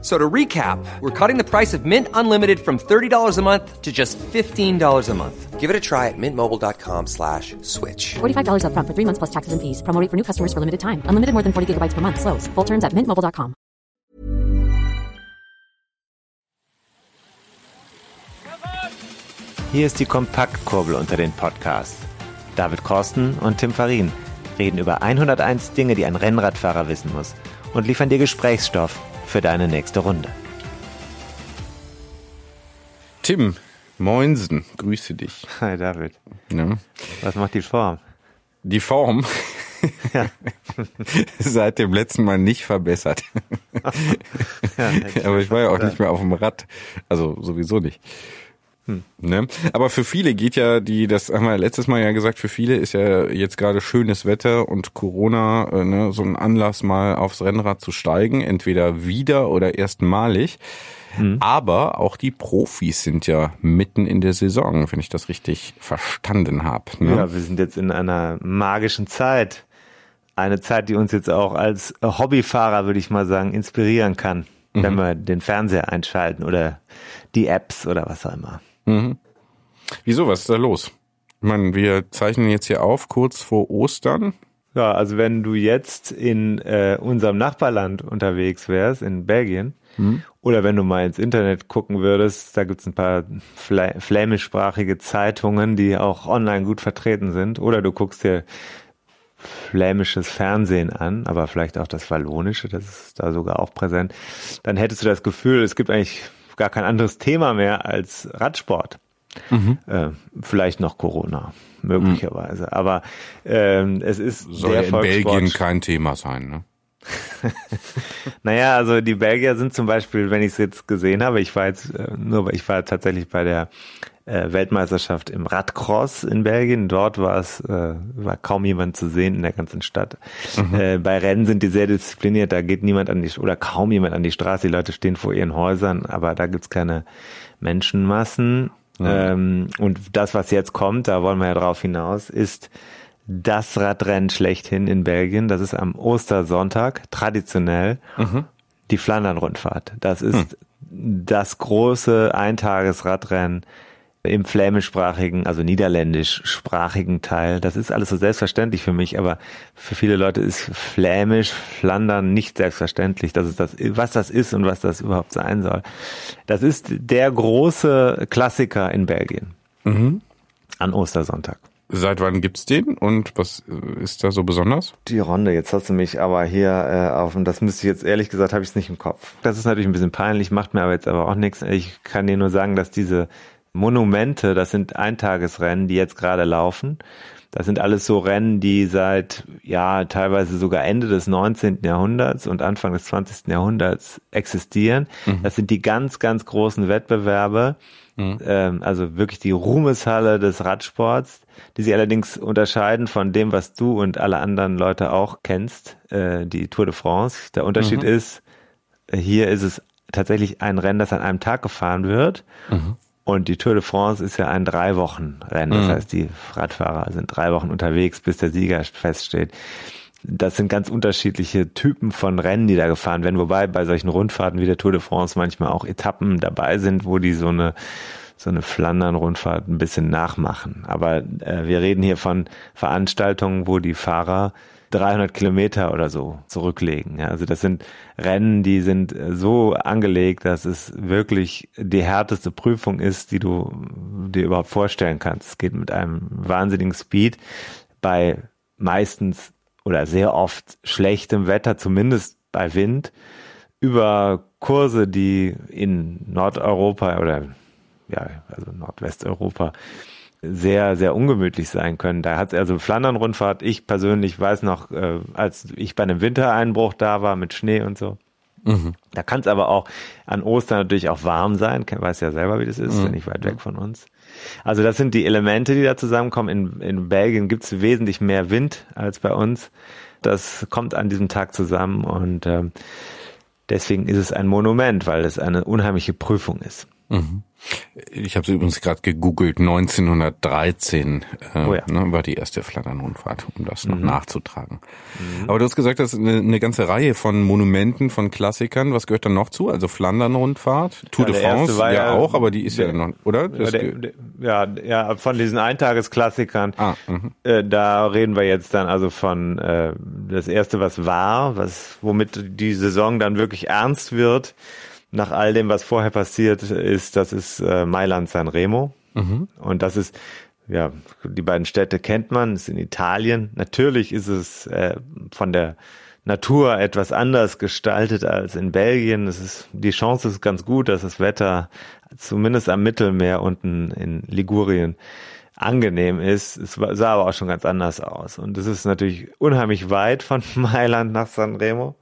So to recap, we're cutting the price of Mint Unlimited from $30 a month to just $15 a month. Give it a try at mintmobile.com slash switch. $45 upfront for three months plus taxes and fees. Promo rate for new customers for limited time. Unlimited more than 40 gigabytes per month. Slows. Full terms at mintmobile.com. Hier ist die Kompaktkurbel unter den Podcasts. David Korsten und Tim Farin reden über 101 Dinge, die ein Rennradfahrer wissen muss und liefern dir Gesprächsstoff für deine nächste Runde. Tim, Moinsen, grüße dich. Hi David. Ja. Was macht die Form? Die Form seit dem letzten Mal nicht verbessert. Ja, Aber ich war ja auch nicht mehr auf dem Rad. Also sowieso nicht. Ne? Aber für viele geht ja die, das haben wir letztes Mal ja gesagt, für viele ist ja jetzt gerade schönes Wetter und Corona äh, ne, so ein Anlass mal aufs Rennrad zu steigen, entweder wieder oder erstmalig. Aber auch die Profis sind ja mitten in der Saison, wenn ich das richtig verstanden habe. Ne? Ja, wir sind jetzt in einer magischen Zeit. Eine Zeit, die uns jetzt auch als Hobbyfahrer, würde ich mal sagen, inspirieren kann, wenn wir den Fernseher einschalten oder die Apps oder was auch immer. Wieso, was ist da los? Ich meine, wir zeichnen jetzt hier auf, kurz vor Ostern. Ja, also wenn du jetzt in äh, unserem Nachbarland unterwegs wärst, in Belgien, oder wenn du mal ins Internet gucken würdest, da gibt's ein paar Fla flämischsprachige Zeitungen, die auch online gut vertreten sind, oder du guckst dir flämisches Fernsehen an, aber vielleicht auch das Wallonische, das ist da sogar auch präsent, dann hättest du das Gefühl, es gibt eigentlich gar kein anderes Thema mehr als Radsport. Äh, vielleicht noch Corona, möglicherweise. Aber ähm, es ist Soll der ja in. Belgien kein Thema sein, ne? Naja, also die Belgier sind zum Beispiel, wenn ich es jetzt gesehen habe, ich war jetzt äh, nur, ich war tatsächlich bei der äh, Weltmeisterschaft im Radcross in Belgien. Dort war es, äh, war kaum jemand zu sehen in der ganzen Stadt. Äh, bei Rennen sind die sehr diszipliniert, da geht niemand an die, oder kaum jemand an die Straße. Die Leute stehen vor ihren Häusern, aber da gibt's keine Menschenmassen. Ähm, und das, was jetzt kommt, da wollen wir ja drauf hinaus, ist das Radrennen schlechthin in Belgien. Das ist am Ostersonntag, traditionell, die Flandern-Rundfahrt. Das ist das große Eintagesradrennen im flämischsprachigen, also niederländischsprachigen Teil. Das ist alles so selbstverständlich für mich, aber für viele Leute ist Flämisch, Flandern nicht selbstverständlich. Das ist das, was das ist und was das überhaupt sein soll. Das ist der große Klassiker in Belgien. An Ostersonntag. Seit wann gibt's den und was äh, ist da so besonders? Die Runde, jetzt hast du mich aber hier äh, auf, und das müsste ich jetzt ehrlich gesagt, habe ich es nicht im Kopf. Das ist natürlich ein bisschen peinlich, macht mir aber jetzt aber auch nichts. Ich kann dir nur sagen, dass diese Monumente, das sind Eintagesrennen, die jetzt gerade laufen. Das sind alles so Rennen, die seit, ja, teilweise sogar Ende des 19. Jahrhunderts und Anfang des 20. Jahrhunderts existieren. Das sind die ganz, ganz großen Wettbewerbe, ähm, also wirklich die Ruhmeshalle des Radsports, die sich allerdings unterscheiden von dem, was du und alle anderen Leute auch kennst, äh, die Tour de France. Der Unterschied ist, äh, hier ist es tatsächlich ein Rennen, das an einem Tag gefahren wird. Und die Tour de France ist ja ein drei Wochen Rennen. Das heißt, die Radfahrer sind drei Wochen unterwegs, bis der Sieger feststeht. Das sind ganz unterschiedliche Typen von Rennen, die da gefahren werden. Wobei bei solchen Rundfahrten wie der Tour de France manchmal auch Etappen dabei sind, wo die so eine so eine Flandern-Rundfahrt ein bisschen nachmachen. Aber äh, wir reden hier von Veranstaltungen, wo die Fahrer 300 Kilometer oder so zurücklegen. Ja, also das sind Rennen, die sind äh, so angelegt, dass es wirklich die härteste Prüfung ist, die du dir überhaupt vorstellen kannst. Es geht mit einem wahnsinnigen Speed bei meistens oder sehr oft schlechtem Wetter, zumindest bei Wind, über Kurse, die in Nordeuropa oder ja, also Nordwesteuropa sehr, sehr ungemütlich sein können. Da hat es also Flandern-Rundfahrt. Ich persönlich weiß noch, äh, als ich bei einem Wintereinbruch da war mit Schnee und so. Da kann es aber auch an Ostern natürlich auch warm sein. Ken- Weiß ja selber, wie das ist, nicht weit weg von uns. Also das sind die Elemente, die da zusammenkommen. In, in Belgien gibt es wesentlich mehr Wind als bei uns. Das kommt an diesem Tag zusammen und ähm, deswegen ist es ein Monument, weil es eine unheimliche Prüfung ist. Ich habe übrigens gerade gegoogelt, 1913 äh, Oh ja. ne, war die erste Flandern-Rundfahrt, um das noch nachzutragen. Aber du hast gesagt, das ist eine, eine ganze Reihe von Monumenten, von Klassikern. Was gehört da noch zu? Also Flandern-Rundfahrt, Tour Ja, de France, ja, ja auch, aber die ist ja der- noch, oder? Ja, der, der, ja, ja, von diesen Eintagesklassikern. Ah, mhm. Äh, da reden wir jetzt dann also von äh, das erste, was war, was womit die Saison dann wirklich ernst wird. Nach all dem, was vorher passiert ist, das ist äh, Mailand San Remo. Und das ist ja, die beiden Städte kennt man, ist in Italien. Natürlich ist es äh, von der Natur etwas anders gestaltet als in Belgien. Es ist, die Chance ist ganz gut, dass das Wetter zumindest am Mittelmeer unten in Ligurien angenehm ist. Es sah aber auch schon ganz anders aus. Und es ist natürlich unheimlich weit von Mailand nach San Remo.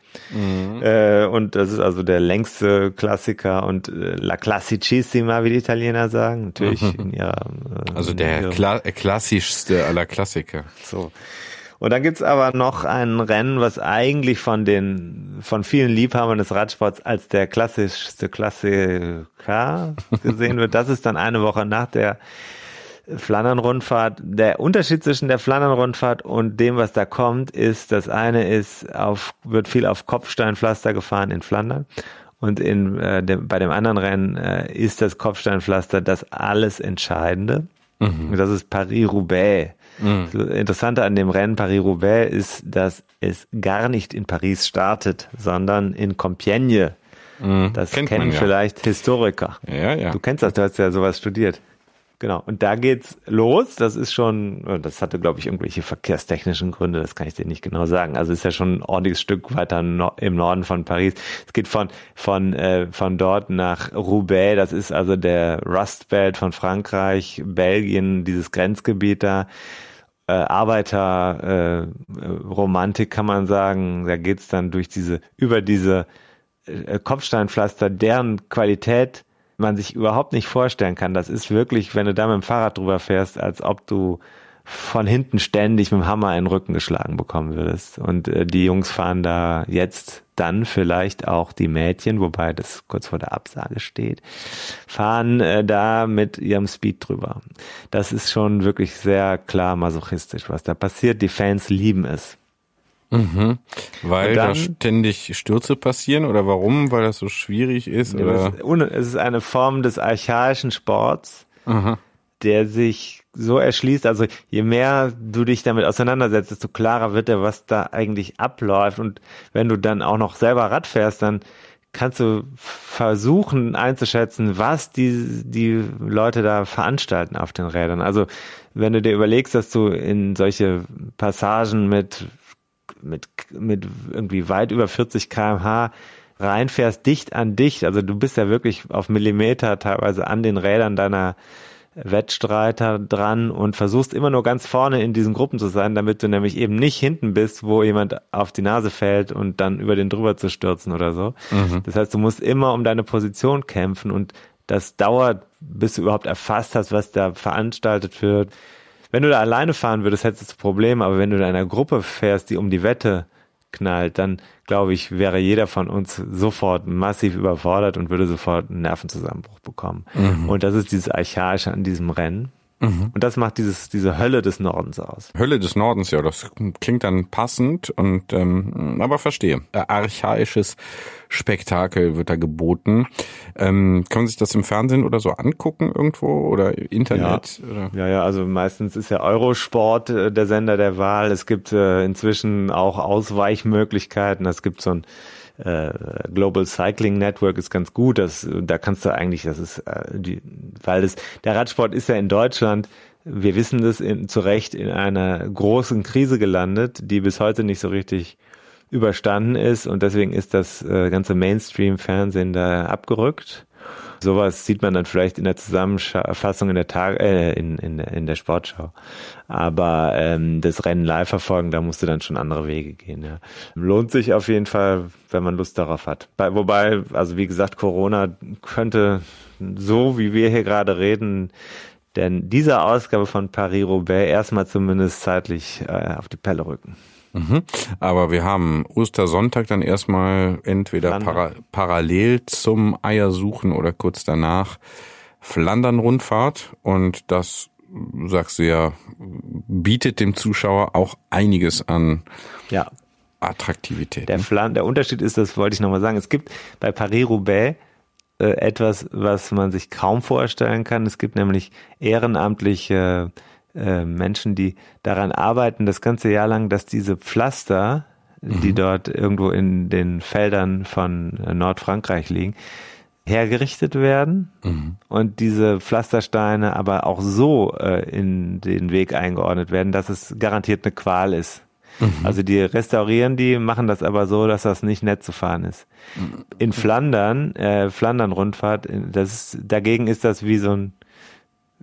Äh, und das ist also der längste Klassiker und äh, La Classicissima, wie die Italiener sagen. Natürlich in ihrer äh, Also in der ihrem- Kla äh, klassischste aller Klassiker. so. Und dann gibt's aber noch ein Rennen, was eigentlich von den von vielen Liebhabern des Radsports als der klassischste Klassiker gesehen wird. Das ist dann eine Woche nach der Flandern-Rundfahrt. Der Unterschied zwischen der Flandern-Rundfahrt und dem, was da kommt, ist, das eine ist auf, wird viel auf Kopfsteinpflaster gefahren in Flandern. Und in, äh, dem, bei dem anderen Rennen äh, ist das Kopfsteinpflaster das alles Entscheidende. Und das ist Paris-Roubaix. Das Interessante an dem Rennen Paris-Roubaix ist, dass es gar nicht in Paris startet, sondern in Compiègne. Das Kennt kennen ja. vielleicht Historiker. Ja, ja. Du kennst das, du hast ja sowas studiert. Genau. Und da geht's los. Das ist schon, das hatte, glaube ich, irgendwelche verkehrstechnischen Gründe. Das kann ich dir nicht genau sagen. Also ist ja schon ein ordentliches Stück weiter no im Norden von Paris. Es geht von, von, äh, von dort nach Roubaix. Das ist also der Rust Belt von Frankreich, Belgien, dieses Grenzgebiet da. Äh, Arbeiter, äh, Romantik kann man sagen. Da geht's dann durch diese, über diese äh, Kopfsteinpflaster, deren Qualität man sich überhaupt nicht vorstellen kann. Das ist wirklich, wenn du da mit dem Fahrrad drüber fährst, als ob du von hinten ständig mit dem Hammer in den Rücken geschlagen bekommen würdest. Und äh, die Jungs fahren da jetzt dann vielleicht auch die Mädchen, wobei das kurz vor der Absage steht, fahren äh, da mit ihrem Speed drüber. Das ist schon wirklich sehr klar masochistisch, was da passiert. Die Fans lieben es. Weil Und da dann- ständig Stürze passieren oder warum? Weil das so schwierig ist oder? Es ist eine Form des archaischen Sports, der sich so erschließt. Also je mehr du dich damit auseinandersetzt, desto klarer wird dir, was da eigentlich abläuft. Und wenn du dann auch noch selber Rad fährst, dann kannst du versuchen einzuschätzen, was die, die Leute da veranstalten auf den Rädern. Also wenn du dir überlegst, dass du in solche Passagen mit mit, mit irgendwie weit über 40 kmh reinfährst, dicht an dicht. Also du bist ja wirklich auf Millimeter teilweise an den Rädern deiner Wettstreiter dran und versuchst immer nur ganz vorne in diesen Gruppen zu sein, damit du nämlich eben nicht hinten bist, wo jemand auf die Nase fällt und dann über den drüber zu stürzen oder so. Das heißt, du musst immer um deine Position kämpfen und das dauert, bis du überhaupt erfasst hast, was da veranstaltet wird. Wenn du da alleine fahren würdest, hättest du Probleme, aber wenn du in einer Gruppe fährst, die um die Wette knallt, dann glaube ich, wäre jeder von uns sofort massiv überfordert und würde sofort einen Nervenzusammenbruch bekommen. Und das ist dieses Archaische an diesem Rennen. Und das macht dieses, diese Hölle des Nordens aus. Hölle des Nordens, ja, das klingt dann passend und ähm, aber verstehe. Äh, Archaisches Spektakel wird da geboten. Ähm, kann man sich das im Fernsehen oder so angucken irgendwo oder Internet? Oder? Ja, ja, also meistens ist ja Eurosport äh, der Sender der Wahl. Es gibt äh, inzwischen auch Ausweichmöglichkeiten. Es gibt so ein äh, Global Cycling Network ist ganz gut. Das, da kannst du eigentlich, das ist äh, die, weil das, der Radsport ist ja in Deutschland, wir wissen das in, zu Recht, in einer großen Krise gelandet, die bis heute nicht so richtig überstanden ist und deswegen ist das äh, ganze Mainstream-Fernsehen da abgerückt. Sowas sieht man dann vielleicht in der Zusammenfassung in der Tag äh, in, in, in der Sportschau. Aber ähm, das Rennen live verfolgen, da musst du dann schon andere Wege gehen. Ja. Lohnt sich auf jeden Fall, wenn man Lust darauf hat. Bei, wobei, also wie gesagt, Corona könnte so, wie wir hier gerade reden, denn diese Ausgabe von Paris-Roubaix erstmal zumindest zeitlich äh, auf die Pelle rücken. Mhm. Aber wir haben Ostersonntag dann erstmal entweder para parallel zum Eiersuchen oder kurz danach Flandern-Rundfahrt und das sagst du ja, bietet dem Zuschauer auch einiges an Ja, Attraktivität. Der, Flan der Unterschied ist, das wollte ich nochmal sagen, es gibt bei Paris-Roubaix äh, etwas, was man sich kaum vorstellen kann. Es gibt nämlich ehrenamtliche äh, Menschen, die daran arbeiten, das ganze Jahr lang, dass diese Pflaster, die dort irgendwo in den Feldern von äh, Nordfrankreich liegen, hergerichtet werden und diese Pflastersteine aber auch so äh, in den Weg eingeordnet werden, dass es garantiert eine Qual ist. Also die restaurieren die, machen das aber so, dass das nicht nett zu fahren ist. In Flandern, äh, Flandern-Rundfahrt, das ist, dagegen ist das wie so ein,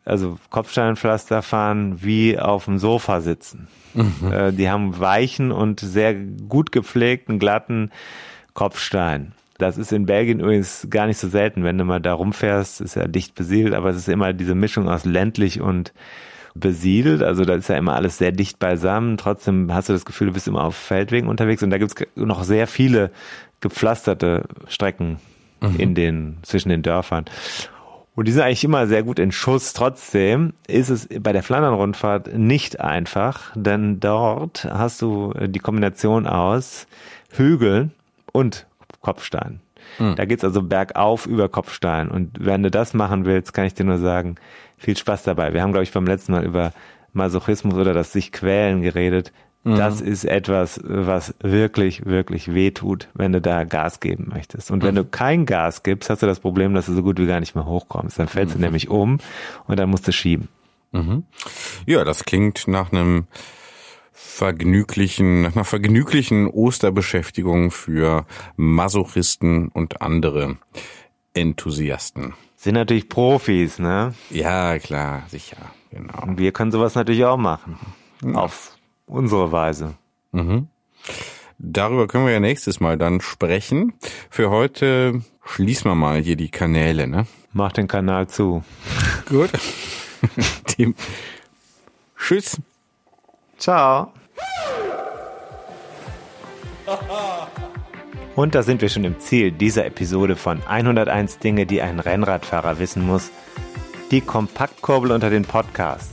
also Kopfsteinpflaster fahren wie auf dem Sofa sitzen. Äh, die haben weichen und sehr gut gepflegten, glatten Kopfstein. Das ist in Belgien übrigens gar nicht so selten, wenn du mal da rumfährst, ist ja dicht besiedelt, aber es ist immer diese Mischung aus ländlich und besiedelt, also da ist ja immer alles sehr dicht beisammen. Trotzdem hast du das Gefühl, du bist immer auf Feldwegen unterwegs und da gibt's noch sehr viele gepflasterte Strecken in den, zwischen den Dörfern. Und die sind eigentlich immer sehr gut in Schuss. Trotzdem ist es bei der Flandern-Rundfahrt nicht einfach, denn dort hast du die Kombination aus Hügeln und Kopfstein. Da geht's also bergauf über Kopfstein. Und wenn du das machen willst, kann ich dir nur sagen, viel Spaß dabei. Wir haben, glaube ich, beim letzten Mal über Masochismus oder das sich quälen geredet. Das ist etwas, was wirklich, wirklich weh tut, wenn du da Gas geben möchtest. Und wenn du kein Gas gibst, hast du das Problem, dass du so gut wie gar nicht mehr hochkommst. Dann fällst du nämlich um und dann musst du schieben. Ja, das klingt nach einem vergnüglichen, nach einer vergnüglichen Osterbeschäftigung für Masochisten und andere Enthusiasten. Sind natürlich Profis, ne? Ja, klar, sicher, genau. Und wir können sowas natürlich auch machen. Auf unsere Weise. Darüber können wir ja nächstes Mal dann sprechen. Für heute schließen wir mal hier die Kanäle, ne? Mach den Kanal zu. Gut. Dem Tschüss. Ciao. Und da sind wir schon im Ziel dieser Episode von 101 Dinge, die ein Rennradfahrer wissen muss. Die Kompaktkurbel unter den Podcasts.